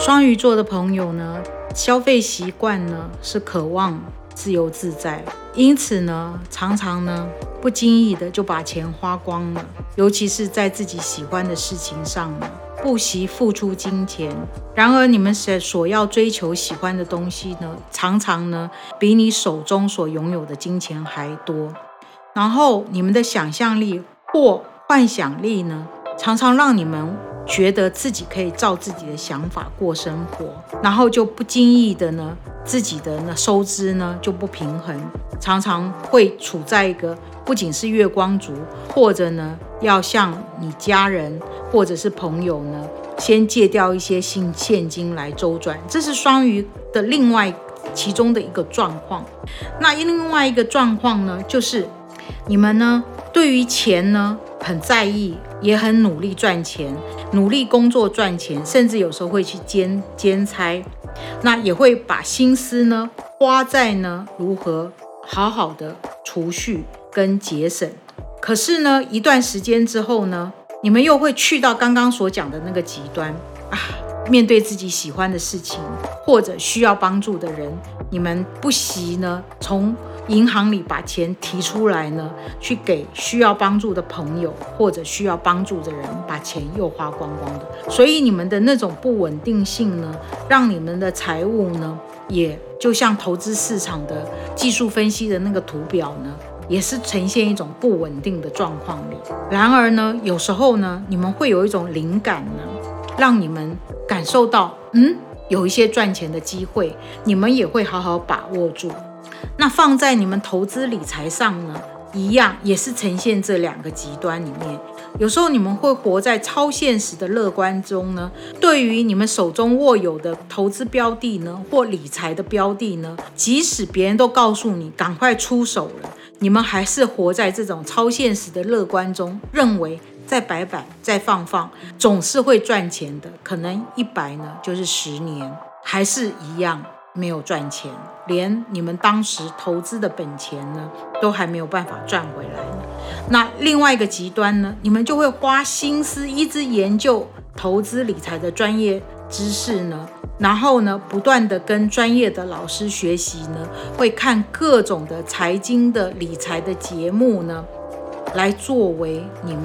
双鱼座的朋友呢，消费习惯呢是渴望自由自在，因此呢，常常呢不经意的就把钱花光了，尤其是在自己喜欢的事情上呢，不惜付出金钱。然而，你们所所要追求喜欢的东西呢，常常呢比你手中所拥有的金钱还多。然后，你们的想象力或幻想力呢，常常让你们。觉得自己可以照自己的想法过生活，然后就不经意的呢，自己的呢收支呢就不平衡，常常会处在一个不仅是月光族，或者呢要向你家人或者是朋友呢先借掉一些现现金来周转，这是双鱼的另外其中的一个状况。那另外一个状况呢，就是你们呢对于钱呢很在意。也很努力赚钱，努力工作赚钱，甚至有时候会去兼兼差，那也会把心思呢花在呢如何好好的储蓄跟节省。可是呢，一段时间之后呢，你们又会去到刚刚所讲的那个极端啊，面对自己喜欢的事情或者需要帮助的人，你们不惜呢从。银行里把钱提出来呢，去给需要帮助的朋友或者需要帮助的人，把钱又花光光的。所以你们的那种不稳定性呢，让你们的财务呢，也就像投资市场的技术分析的那个图表呢，也是呈现一种不稳定的状况里。然而呢，有时候呢，你们会有一种灵感呢，让你们感受到，嗯，有一些赚钱的机会，你们也会好好把握住。那放在你们投资理财上呢，一样也是呈现这两个极端里面。有时候你们会活在超现实的乐观中呢，对于你们手中握有的投资标的呢，或理财的标的呢，即使别人都告诉你赶快出手了，你们还是活在这种超现实的乐观中，认为再摆摆再放放总是会赚钱的，可能一摆呢就是十年，还是一样。没有赚钱，连你们当时投资的本钱呢，都还没有办法赚回来呢。那另外一个极端呢，你们就会花心思一直研究投资理财的专业知识呢，然后呢，不断的跟专业的老师学习呢，会看各种的财经的理财的节目呢，来作为你们。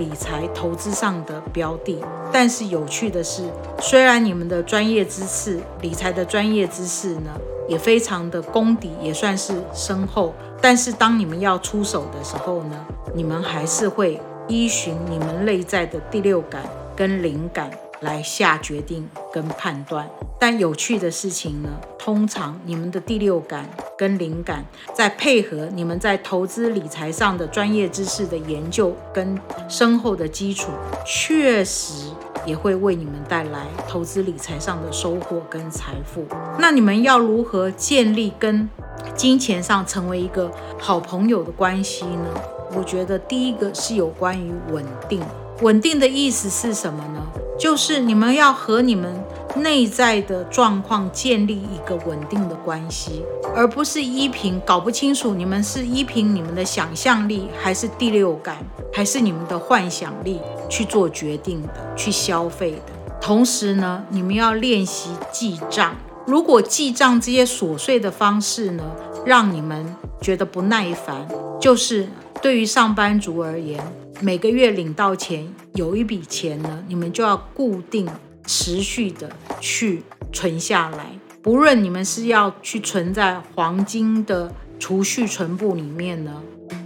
理财投资上的标的，但是有趣的是，虽然你们的专业知识、理财的专业知识呢，也非常的功底也算是深厚，但是当你们要出手的时候呢，你们还是会依循你们内在的第六感跟灵感。来下决定跟判断，但有趣的事情呢，通常你们的第六感跟灵感，在配合你们在投资理财上的专业知识的研究跟深厚的基础，确实也会为你们带来投资理财上的收获跟财富。那你们要如何建立跟金钱上成为一个好朋友的关系呢？我觉得第一个是有关于稳定。稳定的意思是什么呢？就是你们要和你们内在的状况建立一个稳定的关系，而不是依凭搞不清楚你们是依凭你们的想象力，还是第六感，还是你们的幻想力去做决定的，去消费的。同时呢，你们要练习记账。如果记账这些琐碎的方式呢，让你们觉得不耐烦，就是对于上班族而言。每个月领到钱，有一笔钱呢，你们就要固定、持续的去存下来。不论你们是要去存在黄金的储蓄存部里面呢，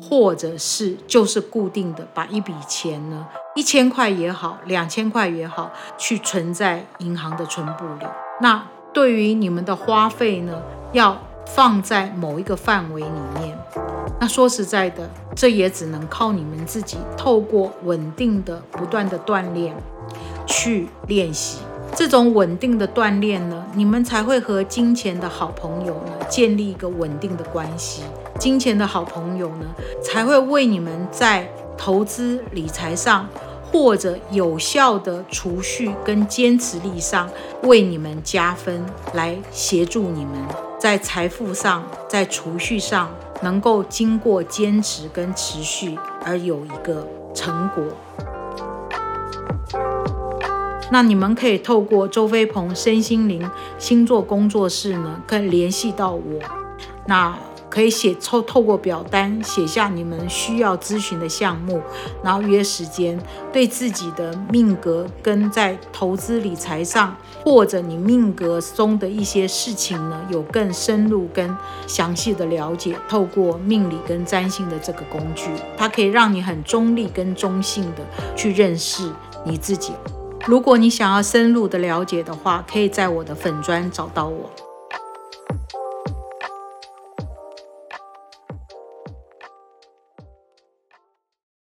或者是就是固定的把一笔钱呢，一千块也好，两千块也好，去存在银行的存部里。那对于你们的花费呢，要放在某一个范围里面。那说实在的，这也只能靠你们自己，透过稳定的、不断的锻炼去练习。这种稳定的锻炼呢，你们才会和金钱的好朋友呢建立一个稳定的关系。金钱的好朋友呢，才会为你们在投资理财上，或者有效的储蓄跟坚持力上，为你们加分，来协助你们在财富上、在储蓄上，能够经过坚持跟持续而有一个成果。那你们可以透过周飞鹏身心灵星座工作室呢，可以联系到我。那可以写透透过表单写下你们需要咨询的项目，然后约时间，对自己的命格跟在投资理财上，或者你命格中的一些事情呢，有更深入跟详细的了解。透过命理跟占星的这个工具，它可以让你很中立跟中性的去认识你自己。如果你想要深入的了解的话，可以在我的粉砖找到我。